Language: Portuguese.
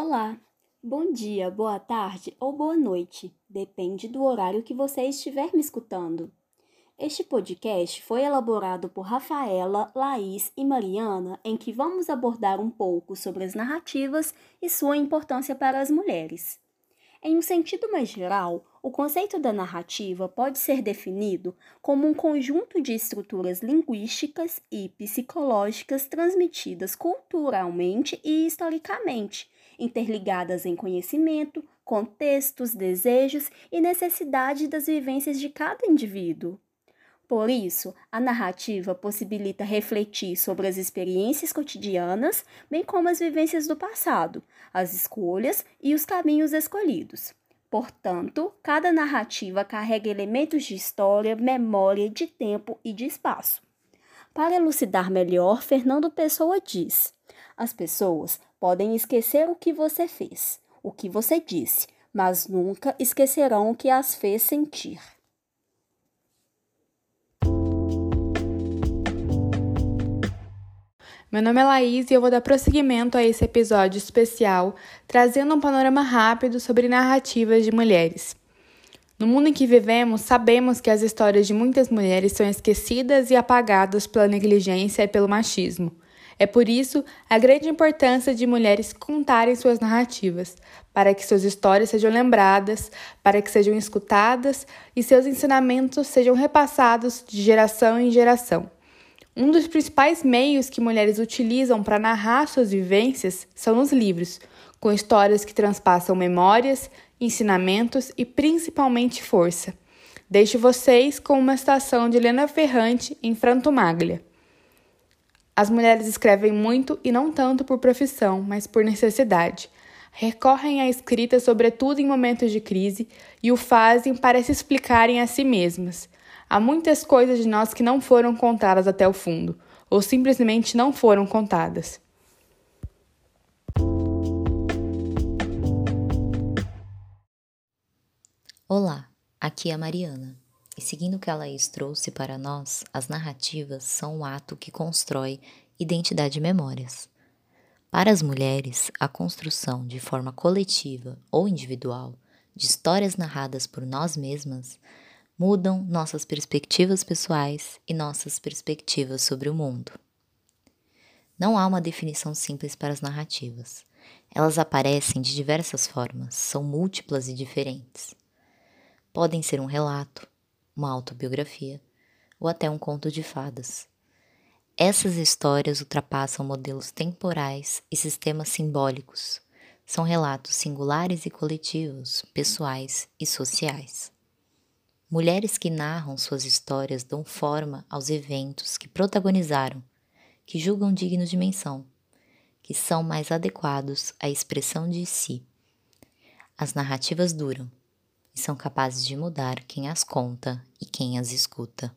Olá, bom dia, boa tarde ou boa noite, depende do horário que você estiver me escutando. Este podcast foi elaborado por Rafaela, Laís e Mariana, em que vamos abordar um pouco sobre as narrativas e sua importância para as mulheres. Em um sentido mais geral, o conceito da narrativa pode ser definido como um conjunto de estruturas linguísticas e psicológicas transmitidas culturalmente e historicamente, interligadas em conhecimento, contextos, desejos e necessidade das vivências de cada indivíduo. Por isso, a narrativa possibilita refletir sobre as experiências cotidianas, bem como as vivências do passado, as escolhas e os caminhos escolhidos. Portanto, cada narrativa carrega elementos de história, memória, de tempo e de espaço. Para elucidar melhor, Fernando Pessoa diz: as pessoas podem esquecer o que você fez, o que você disse, mas nunca esquecerão o que as fez sentir. Meu nome é Laís e eu vou dar prosseguimento a esse episódio especial, trazendo um panorama rápido sobre narrativas de mulheres. No mundo em que vivemos, sabemos que as histórias de muitas mulheres são esquecidas e apagadas pela negligência e pelo machismo. É por isso a grande importância de mulheres contarem suas narrativas, para que suas histórias sejam lembradas, para que sejam escutadas e seus ensinamentos sejam repassados de geração em geração. Um dos principais meios que mulheres utilizam para narrar suas vivências são os livros, com histórias que transpassam memórias, ensinamentos e principalmente força. Deixo vocês com uma citação de Helena Ferrante em Franto Maglia. As mulheres escrevem muito e não tanto por profissão, mas por necessidade. Recorrem à escrita, sobretudo em momentos de crise, e o fazem para se explicarem a si mesmas. Há muitas coisas de nós que não foram contadas até o fundo, ou simplesmente não foram contadas. Olá, aqui é a Mariana. E seguindo o que a Laís trouxe para nós, as narrativas são o ato que constrói identidade e memórias. Para as mulheres, a construção de forma coletiva ou individual de histórias narradas por nós mesmas mudam nossas perspectivas pessoais e nossas perspectivas sobre o mundo. Não há uma definição simples para as narrativas. Elas aparecem de diversas formas, são múltiplas e diferentes. Podem ser um relato, uma autobiografia ou até um conto de fadas. Essas histórias ultrapassam modelos temporais e sistemas simbólicos. São relatos singulares e coletivos, pessoais e sociais. Mulheres que narram suas histórias dão forma aos eventos que protagonizaram, que julgam dignos de menção, que são mais adequados à expressão de si. As narrativas duram e são capazes de mudar quem as conta e quem as escuta.